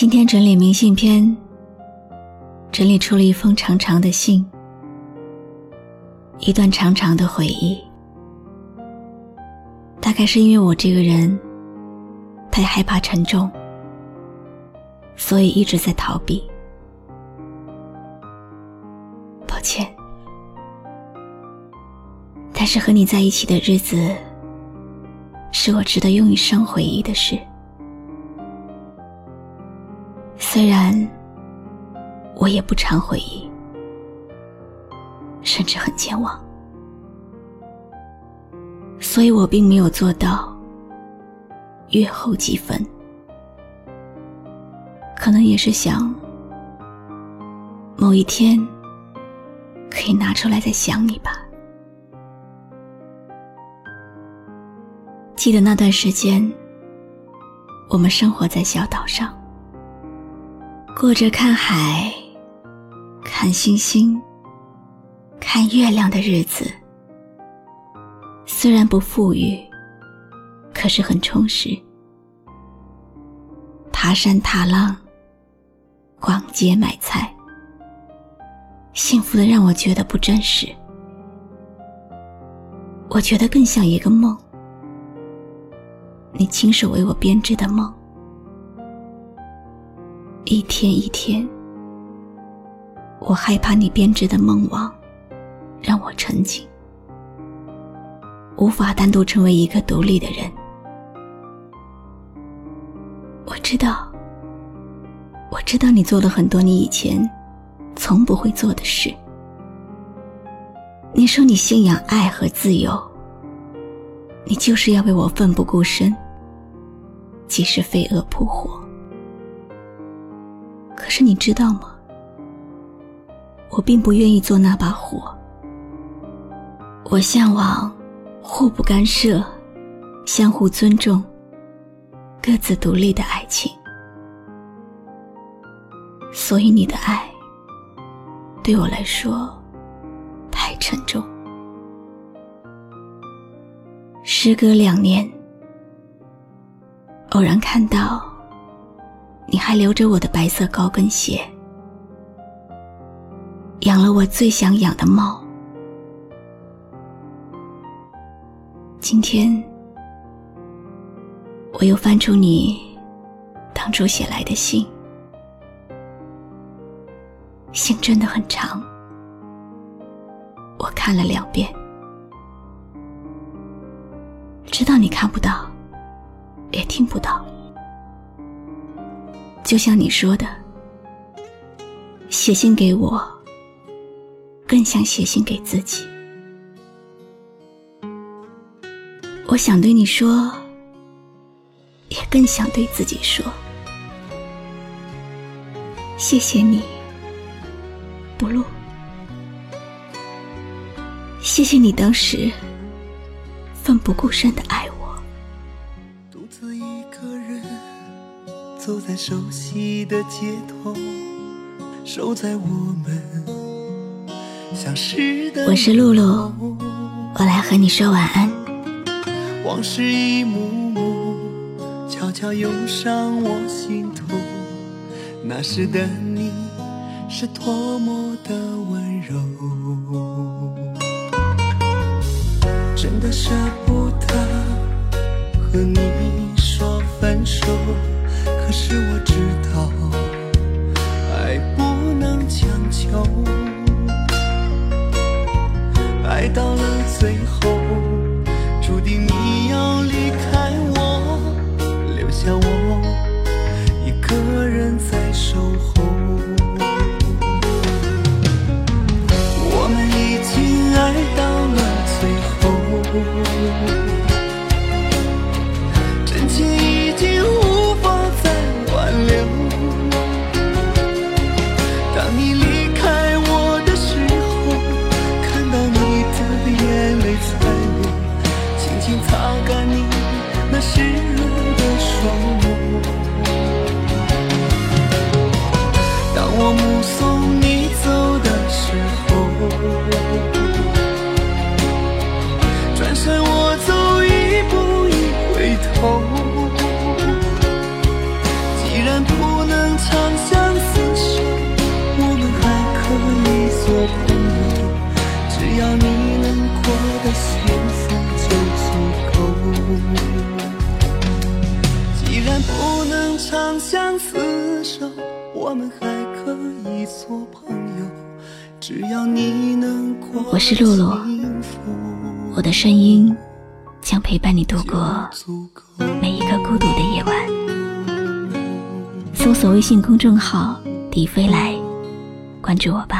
今天整理明信片，整理出了一封长长的信，一段长长的回忆。大概是因为我这个人太害怕沉重，所以一直在逃避。抱歉，但是和你在一起的日子，是我值得用一生回忆的事。虽然我也不常回忆，甚至很健忘，所以我并没有做到阅后即焚。可能也是想某一天可以拿出来再想你吧。记得那段时间，我们生活在小岛上。过着看海、看星星、看月亮的日子，虽然不富裕，可是很充实。爬山踏浪、逛街买菜，幸福的让我觉得不真实。我觉得更像一个梦，你亲手为我编织的梦。一天一天，我害怕你编织的梦网让我沉浸，无法单独成为一个独立的人。我知道，我知道你做了很多你以前从不会做的事。你说你信仰爱和自由，你就是要为我奋不顾身，即使飞蛾扑火。可是你知道吗？我并不愿意做那把火。我向往互不干涉、相互尊重、各自独立的爱情。所以你的爱对我来说太沉重。时隔两年，偶然看到。你还留着我的白色高跟鞋，养了我最想养的猫。今天，我又翻出你当初写来的信，信真的很长，我看了两遍，知道你看不到，也听不到。就像你说的，写信给我，更像写信给自己。我想对你说，也更想对自己说，谢谢你，不露，谢谢你当时奋不顾身的爱我。走在熟悉的街头，守在我们相识的我是露露，我来和你说晚安。往事一幕幕悄悄涌上我心头，那时的你是多么的温柔，真的舍不得和你说分手。可是我知道，爱不能强求，爱到了最后，注定你要离开我，留下我一个人在守候。目送你走的时候，转身我走，一步一回头。既然不能长相厮守，我们还可以做朋友，只要你能过得幸福就足够。既然不能长相厮守。我们还可以做朋友，只要你能过。我是露露，我的声音将陪伴你度过每一个孤独的夜晚。搜索微信公众号“迪飞来”，关注我吧。